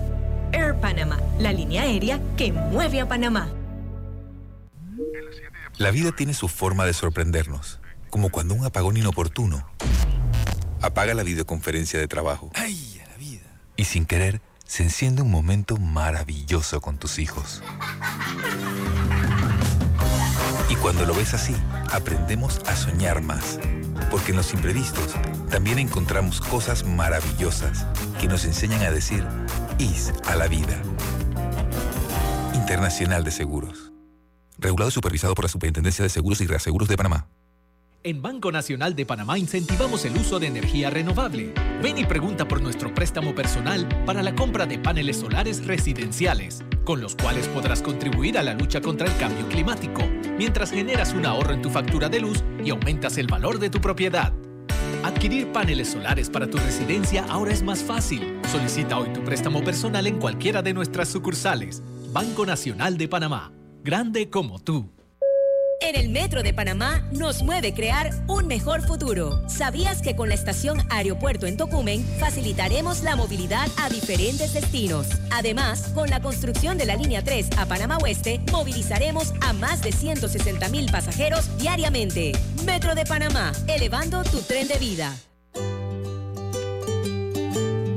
Air Panama, la línea aérea que mueve a Panamá. La vida tiene su forma de sorprendernos, como cuando un apagón inoportuno apaga la videoconferencia de trabajo. ¡Ay, a la vida! Y sin querer, se enciende un momento maravilloso con tus hijos. Y cuando lo ves así, aprendemos a soñar más, porque en los imprevistos también encontramos cosas maravillosas que nos enseñan a decir A la vida. Internacional de Seguros. Regulado y supervisado por la Superintendencia de Seguros y Reaseguros de Panamá. En Banco Nacional de Panamá incentivamos el uso de energía renovable. Ven y pregunta por nuestro préstamo personal para la compra de paneles solares residenciales, con los cuales podrás contribuir a la lucha contra el cambio climático, mientras generas un ahorro en tu factura de luz y aumentas el valor de tu propiedad. Adquirir paneles solares para tu residencia ahora es más fácil. Solicita hoy tu préstamo personal en cualquiera de nuestras sucursales. Banco Nacional de Panamá. Grande como tú. En el Metro de Panamá nos mueve crear un mejor futuro. ¿Sabías que con la estación Aeropuerto en Tocumen facilitaremos la movilidad a diferentes destinos? Además, con la construcción de la línea 3 a Panamá Oeste, movilizaremos a más de 160 mil pasajeros diariamente. Metro de Panamá, elevando tu tren de vida.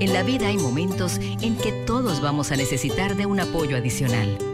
En la vida hay momentos en que todos vamos a necesitar de un apoyo adicional.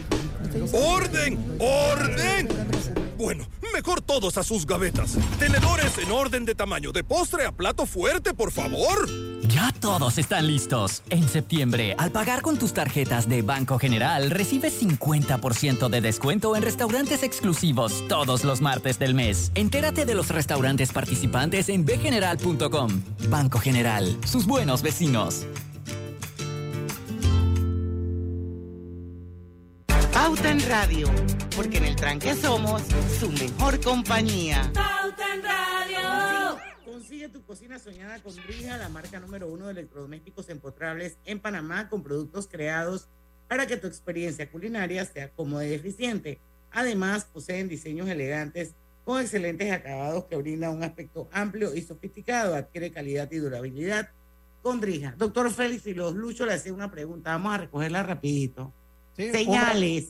¡Orden! ¡Orden! Bueno, mejor todos a sus gavetas. Tenedores en orden de tamaño, de postre a plato fuerte, por favor. Ya todos están listos. En septiembre, al pagar con tus tarjetas de Banco General, recibes 50% de descuento en restaurantes exclusivos todos los martes del mes. Entérate de los restaurantes participantes en bgeneral.com. Banco General, sus buenos vecinos. Pauta en Radio, porque en el tranque somos su mejor compañía. Pauta en Radio. Consigue tu cocina soñada con Brija, la marca número uno de electrodomésticos empotrables en Panamá, con productos creados para que tu experiencia culinaria sea cómoda y eficiente. Además, poseen diseños elegantes con excelentes acabados que brindan un aspecto amplio y sofisticado. Adquiere calidad y durabilidad con Drija. Doctor Félix y los Lucho le hacía una pregunta. Vamos a recogerla rapidito. Señales,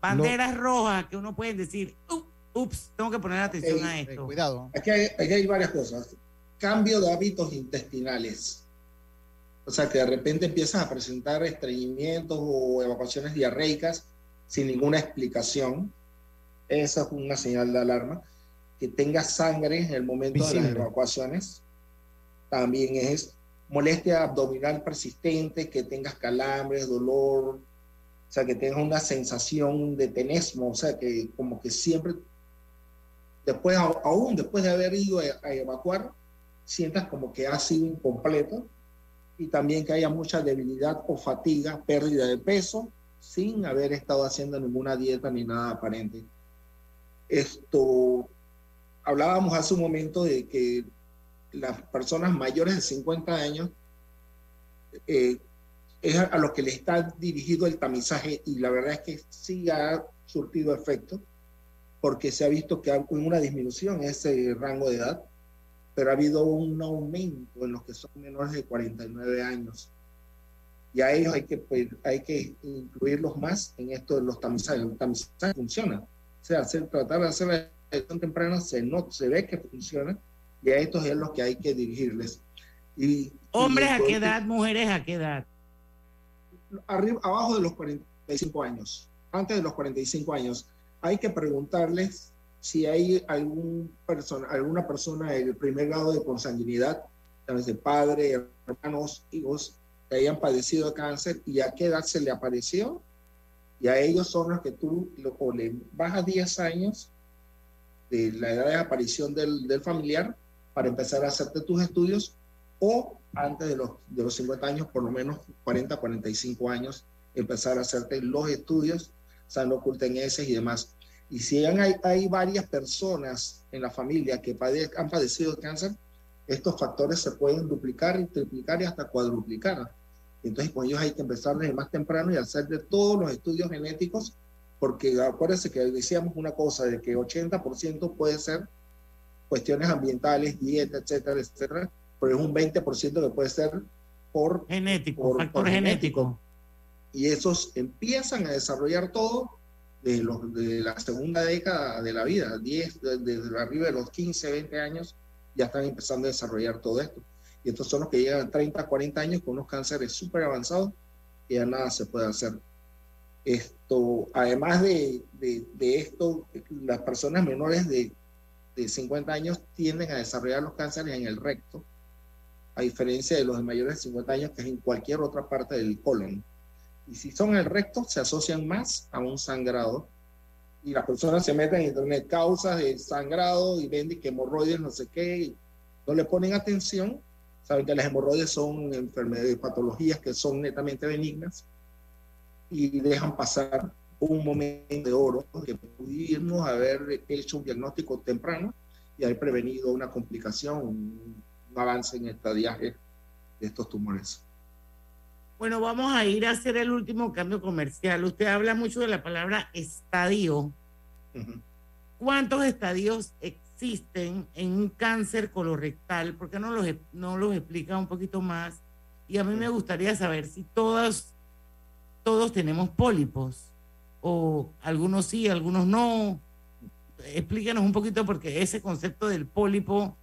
banderas rojas que uno puede decir, "Up, ups, tengo que poner atención a esto. Cuidado. Aquí hay, aquí hay varias cosas. Cambio de hábitos intestinales. O sea, que de repente empiezas a presentar estreñimientos o evacuaciones diarreicas sin ninguna explicación. Esa es una señal de alarma. Que tengas sangre en el momento de las evacuaciones también es molestia abdominal persistente, que tengas calambres, dolor, o sea, que tengas una sensación de tenesmo, o sea, que como que siempre, después, aún después de haber ido a, a evacuar, sientas como que ha sido incompleto y también que haya mucha debilidad o fatiga, pérdida de peso, sin haber estado haciendo ninguna dieta ni nada aparente. Esto, hablábamos hace un momento de que las personas mayores de 50 años eh, es a, lo que le está dirigido el tamizaje y la verdad es que sí ha surtido efecto porque se ha visto que hay una disminución en ese rango de edad, pero ha habido un aumento en los que son menores de 49 años. Y a ellos hay que, pues, hay que incluirlos más en esto de los tamizajes. El tamizaje funciona. O sea, hacer, tratar de hacer la detección temprana se, no, se ve que funciona y a estos es los que hay que dirigirles. Y, Hombres y a qué edad, mujeres a qué edad. Arriba, abajo de los 45 años, antes de los 45 años, hay que preguntarles si hay alguna persona del primer grado de consanguinidad, de padre, hermanos, hijos, que hayan padecido de cáncer y a qué edad se le apareció. Y a ellos son los que tú lo- o le bajas 10 años de la edad de aparición del, del familiar para empezar a hacerte tus estudios o antes de los, de los 50 años, por lo menos 40, 45 años, empezar a hacerte los estudios, sano oculteneses y demás. Y si hay, hay varias personas en la familia que pade- han padecido cáncer, estos factores se pueden duplicar y triplicar y hasta cuadruplicar. Entonces, con ellos hay que empezar desde más temprano y hacer de todos los estudios genéticos, porque acuérdense que decíamos una cosa, de que 80% puede ser cuestiones ambientales, dieta, etcétera, etcétera, pero es un 20% que puede ser por genético, por- factor por genético. Y esos empiezan a desarrollar todo de, los, de la segunda década de la vida, 10, de- desde arriba de los 15, 20 años, ya están empezando a desarrollar todo esto. Y estos son los que llegan a 30, 40 años con unos cánceres súper avanzados y ya nada se puede hacer. Esto, además de, de, de esto, las personas menores de, de 50 años tienden a desarrollar los cánceres en el recto, a diferencia de los de mayores de 50 años, que es en cualquier otra parte del colon. Y si son el recto, se asocian más a un sangrado. Y las personas se meten en internet causas de sangrado y ven que hemorroides, no sé qué, y no le ponen atención. Saben que las hemorroides son enfermedades, patologías que son netamente benignas y dejan pasar un momento de oro que pudimos haber hecho un diagnóstico temprano y haber prevenido una complicación, avance en el estadiaje de estos tumores. Bueno, vamos a ir a hacer el último cambio comercial. Usted habla mucho de la palabra estadio. ¿Cuántos estadios existen en un cáncer colorectal? ¿Por qué no los, no los explica un poquito más? Y a mí me gustaría saber si todos, todos tenemos pólipos, o algunos sí, algunos no. Explíquenos un poquito porque ese concepto del pólipo,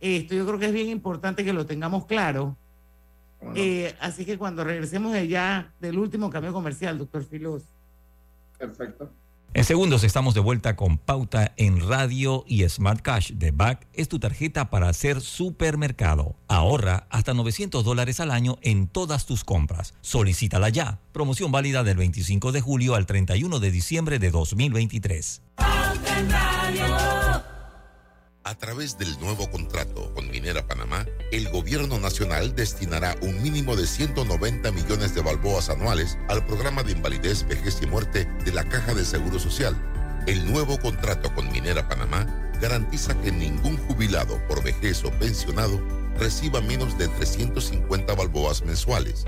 esto yo creo que es bien importante que lo tengamos claro. Eh, así que cuando regresemos de allá del último cambio comercial, doctor Filos. Perfecto. En segundos estamos de vuelta con Pauta en Radio y Smart Cash de BAC es tu tarjeta para hacer supermercado. Ahorra hasta 900 dólares al año en todas tus compras. Solicítala ya. Promoción válida del 25 de julio al 31 de diciembre de 2023. A través del nuevo contrato con Minera Panamá, el gobierno nacional destinará un mínimo de 190 millones de balboas anuales al programa de invalidez, vejez y muerte de la Caja de Seguro Social. El nuevo contrato con Minera Panamá garantiza que ningún jubilado por vejez o pensionado reciba menos de 350 balboas mensuales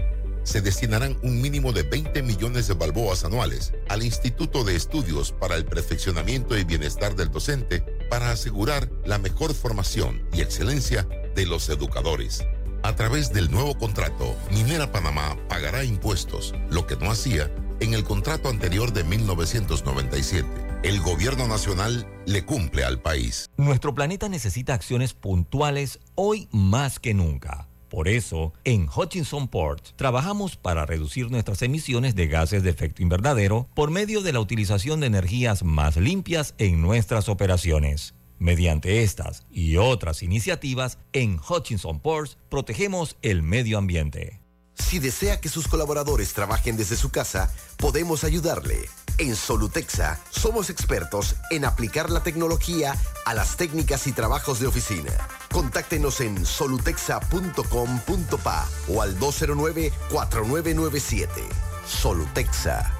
se destinarán un mínimo de 20 millones de balboas anuales al Instituto de Estudios para el Perfeccionamiento y Bienestar del Docente para asegurar la mejor formación y excelencia de los educadores. A través del nuevo contrato, Minera Panamá pagará impuestos, lo que no hacía en el contrato anterior de 1997. El gobierno nacional le cumple al país. Nuestro planeta necesita acciones puntuales hoy más que nunca. Por eso, en Hutchinson Port trabajamos para reducir nuestras emisiones de gases de efecto invernadero por medio de la utilización de energías más limpias en nuestras operaciones. Mediante estas y otras iniciativas, en Hutchinson Ports protegemos el medio ambiente. Si desea que sus colaboradores trabajen desde su casa, podemos ayudarle. En Solutexa somos expertos en aplicar la tecnología a las técnicas y trabajos de oficina. Contáctenos en solutexa.com.pa o al 209-4997. Solutexa.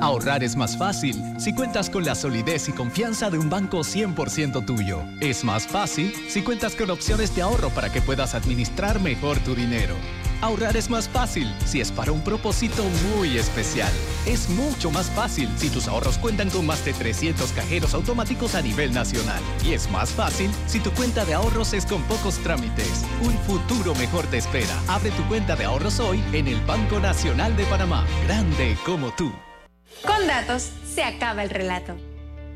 Ahorrar es más fácil si cuentas con la solidez y confianza de un banco 100% tuyo. Es más fácil si cuentas con opciones de ahorro para que puedas administrar mejor tu dinero. Ahorrar es más fácil si es para un propósito muy especial. Es mucho más fácil si tus ahorros cuentan con más de 300 cajeros automáticos a nivel nacional. Y es más fácil si tu cuenta de ahorros es con pocos trámites. Un futuro mejor te espera. Abre tu cuenta de ahorros hoy en el Banco Nacional de Panamá. Grande como tú. Con datos se acaba el relato.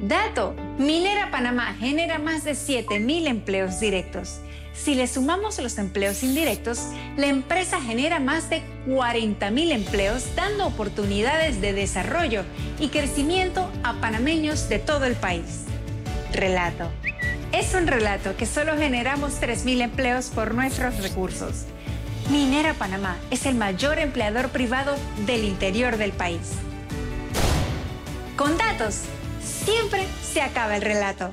Dato, Minera Panamá genera más de 7.000 empleos directos. Si le sumamos los empleos indirectos, la empresa genera más de 40.000 empleos dando oportunidades de desarrollo y crecimiento a panameños de todo el país. Relato. Es un relato que solo generamos 3.000 empleos por nuestros recursos. Minera Panamá es el mayor empleador privado del interior del país. Con datos, siempre se acaba el relato.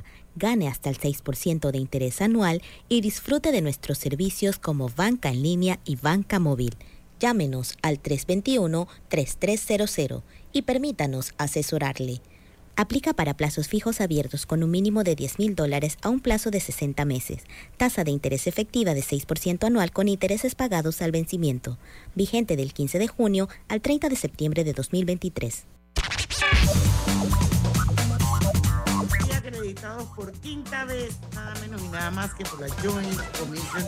Gane hasta el 6% de interés anual y disfrute de nuestros servicios como banca en línea y banca móvil. Llámenos al 321-3300 y permítanos asesorarle. Aplica para plazos fijos abiertos con un mínimo de 10 mil dólares a un plazo de 60 meses. Tasa de interés efectiva de 6% anual con intereses pagados al vencimiento. Vigente del 15 de junio al 30 de septiembre de 2023. Por quinta vez, nada menos y nada más que por la Joint Commission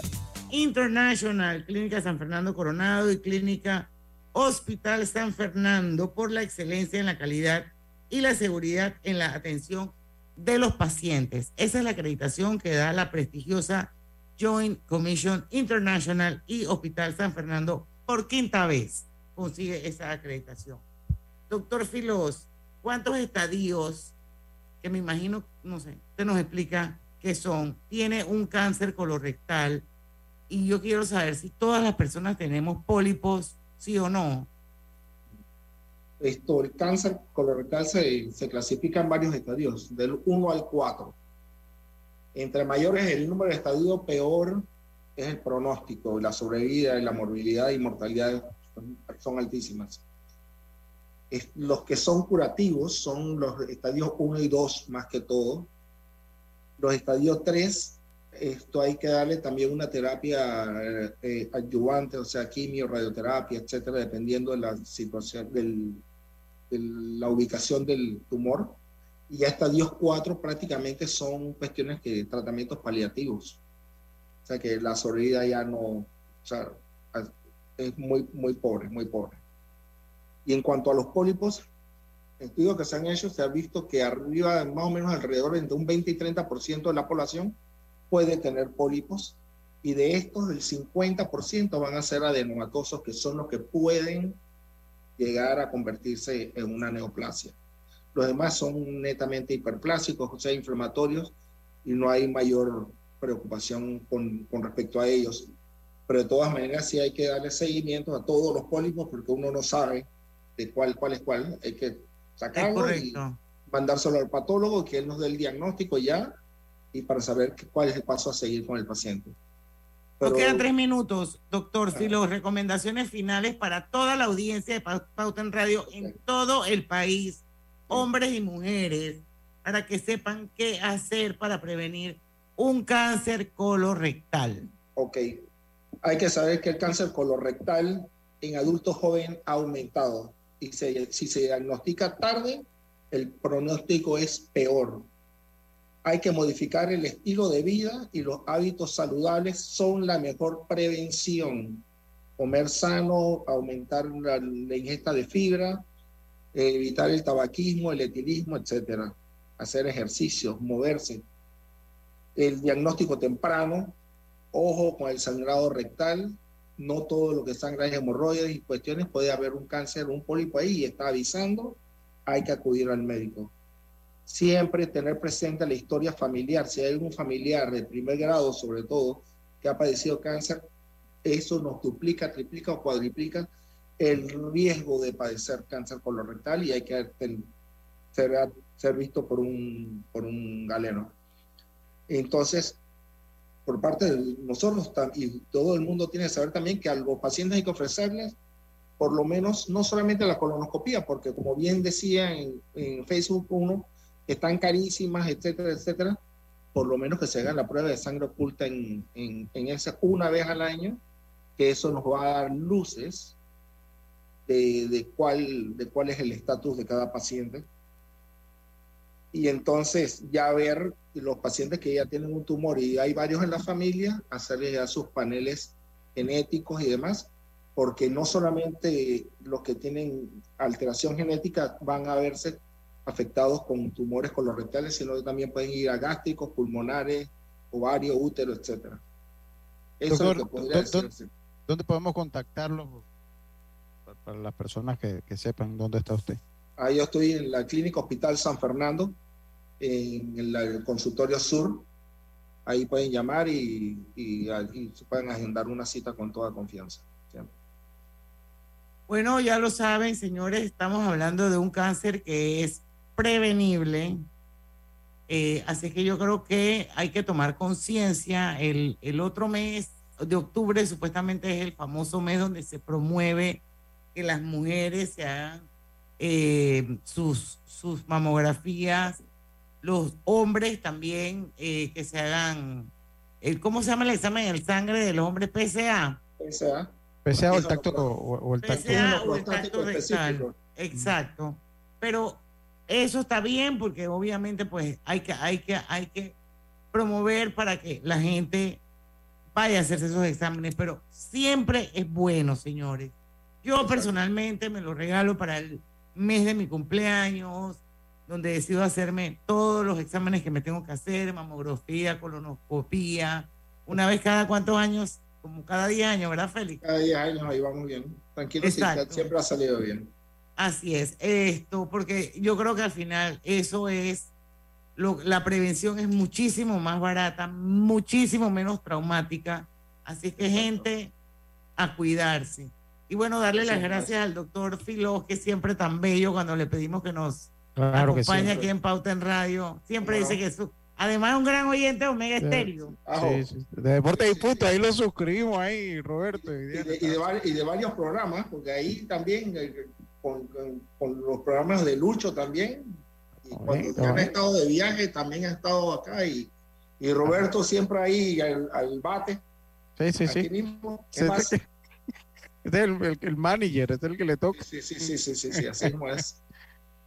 International, Clínica San Fernando Coronado y Clínica Hospital San Fernando por la excelencia en la calidad y la seguridad en la atención de los pacientes. Esa es la acreditación que da la prestigiosa Joint Commission International y Hospital San Fernando por quinta vez consigue esa acreditación. Doctor Filos, ¿cuántos estadios, que me imagino, no sé, usted nos explica qué son, tiene un cáncer colorectal? Y yo quiero saber si todas las personas tenemos pólipos, sí o no. Esto, el cáncer colorectal se, se clasifica en varios estadios, del 1 al 4. Entre mayores el número de estadios, peor es el pronóstico, la sobrevida, la morbilidad y mortalidad son, son altísimas. Es, los que son curativos son los estadios 1 y 2 más que todo. Los estadios 3 esto hay que darle también una terapia eh, adyuvante, o sea, quimio, radioterapia, etcétera, dependiendo de la situación, del, de la ubicación del tumor. Y ya estadios 4 prácticamente son cuestiones que tratamientos paliativos. O sea, que la sobrevida ya no, o sea, es muy, muy pobre, muy pobre. Y en cuanto a los pólipos, estudios que se han hecho, se ha visto que arriba, más o menos alrededor entre un 20 y 30% de la población puede tener pólipos y de estos el 50% van a ser adenomatosos, que son los que pueden llegar a convertirse en una neoplasia. Los demás son netamente hiperplásicos, o sea, inflamatorios, y no hay mayor preocupación con, con respecto a ellos. Pero de todas maneras sí hay que darle seguimiento a todos los pólipos porque uno no sabe de cuál, cuál es cuál. Hay que sacarlo y mandárselo al patólogo, que él nos dé el diagnóstico ya y para saber cuál es el paso a seguir con el paciente. Nos quedan tres minutos, doctor. Si los recomendaciones finales para toda la audiencia de Pauta en Radio en todo el país, hombres y mujeres, para que sepan qué hacer para prevenir un cáncer colorectal. Ok. Hay que saber que el cáncer colorectal en adultos jóvenes ha aumentado si se diagnostica tarde, el pronóstico es peor hay que modificar el estilo de vida y los hábitos saludables son la mejor prevención. Comer sano, aumentar la, ingesta de fibra, evitar el tabaquismo, el etilismo, etcétera. Hacer ejercicios, moverse. El diagnóstico temprano, ojo con el sangrado rectal, no todo lo que sangra es hemorroides y cuestiones, puede haber un cáncer, un pólipo ahí y está avisando, hay que acudir al médico siempre tener presente la historia familiar. Si hay algún familiar de primer grado, sobre todo, que ha padecido cáncer, eso nos duplica, triplica o cuadriplica el riesgo de padecer cáncer colorectal y hay que ser, ser visto por un, por un galeno. Entonces, por parte de nosotros y todo el mundo tiene que saber también que a los pacientes hay que ofrecerles por lo menos no solamente la colonoscopía, porque como bien decía en, en Facebook uno, están carísimas, etcétera, etcétera, por lo menos que se haga la prueba de sangre oculta en, en, en esa una vez al año, que eso nos va a dar luces de, de cuál, de cuál es el estatus de cada paciente. Y entonces ya ver los pacientes que ya tienen un tumor y hay varios en la familia, hacerles ya sus paneles genéticos y demás, porque no solamente los que tienen alteración genética van a verse afectados con tumores colorectales, sino que también pueden ir a gástricos, pulmonares, ovario, útero, etcétera. Eso es lo que podría ¿dónde, podemos contactarlo para las personas que, sepan dónde está usted? Ah, yo estoy en la Clínica Hospital San Fernando, en el, consultorio sur. Ahí pueden llamar y, y, pueden agendar una cita con toda confianza. Bueno, ya lo saben, señores, estamos hablando de un cáncer que es prevenible. Eh, así que yo creo que hay que tomar conciencia. El, el otro mes de octubre supuestamente es el famoso mes donde se promueve que las mujeres se hagan eh, sus, sus mamografías, los hombres también eh, que se hagan, el, ¿cómo se llama el examen el sangre de los hombres PSA? PSA. PSA o el tacto, o, el tacto, PSA o el tacto rectal. Exacto. Pero eso está bien porque obviamente pues hay que, hay que, hay que promover para que la gente vaya a hacerse esos exámenes, pero siempre es bueno, señores. Yo personalmente me lo regalo para el mes de mi cumpleaños, donde decido hacerme todos los exámenes que me tengo que hacer, mamografía, colonoscopía, una vez cada cuántos años, como cada 10 años, ¿verdad, Félix? Cada 10 años, ahí vamos bien. Tranquilo, siempre ha salido bien. Así es, esto, porque yo creo que al final eso es, lo, la prevención es muchísimo más barata, muchísimo menos traumática. Así que gente, a cuidarse. Y bueno, darle las gracias al doctor Filó, que siempre tan bello cuando le pedimos que nos acompañe aquí en Pauta en Radio. Siempre dice que su, además es un gran oyente de Omega Estéreo. Sí, sí, De Deporte y Punto, ahí lo suscribimos ahí, Roberto. Y de, y, de, y de, varios programas, porque ahí también eh, con, con, los programas de Lucho también. Y cuando han estado de viaje, también han estado acá y, Y Roberto siempre ahí al, al bate. Sí, sí, sí. Aquí mismo. ¿Qué Sí, más? sí. Este *laughs* es el, el- el manager, este es el que le toca. Sí, sí, sí, sí, sí, sí, así es.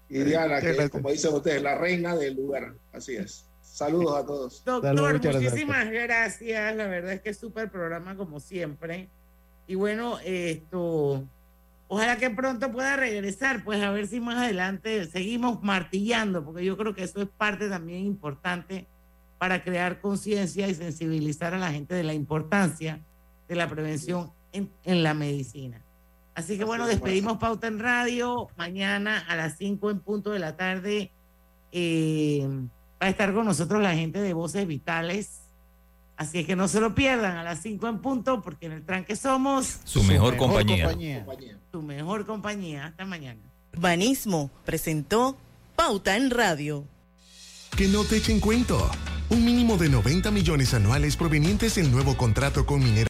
Y Diana, que gracia. como dicen ustedes, la reina del lugar. Así es. Saludos a todos. Doctor, muchas gracias, muchísimas gracias. La verdad es que es súper programa como siempre. Y bueno, esto, ojalá que pronto pueda regresar, pues a ver si más adelante seguimos martillando, porque yo creo que eso es parte también importante para crear conciencia y sensibilizar a la gente de la importancia de la prevención en, en la medicina. Así que bueno, despedimos Pauta en Radio. Mañana a las 5 en punto de la tarde eh, va a estar con nosotros la gente de Voces Vitales. Así es que no se lo pierdan a las 5 en punto, porque en el tranque somos Su mejor compañía. tu mejor compañía. Hasta mañana. Banismo presentó Pauta en Radio. Que no te echen cuento. Un mínimo de 90 millones anuales provenientes del nuevo contrato con Minera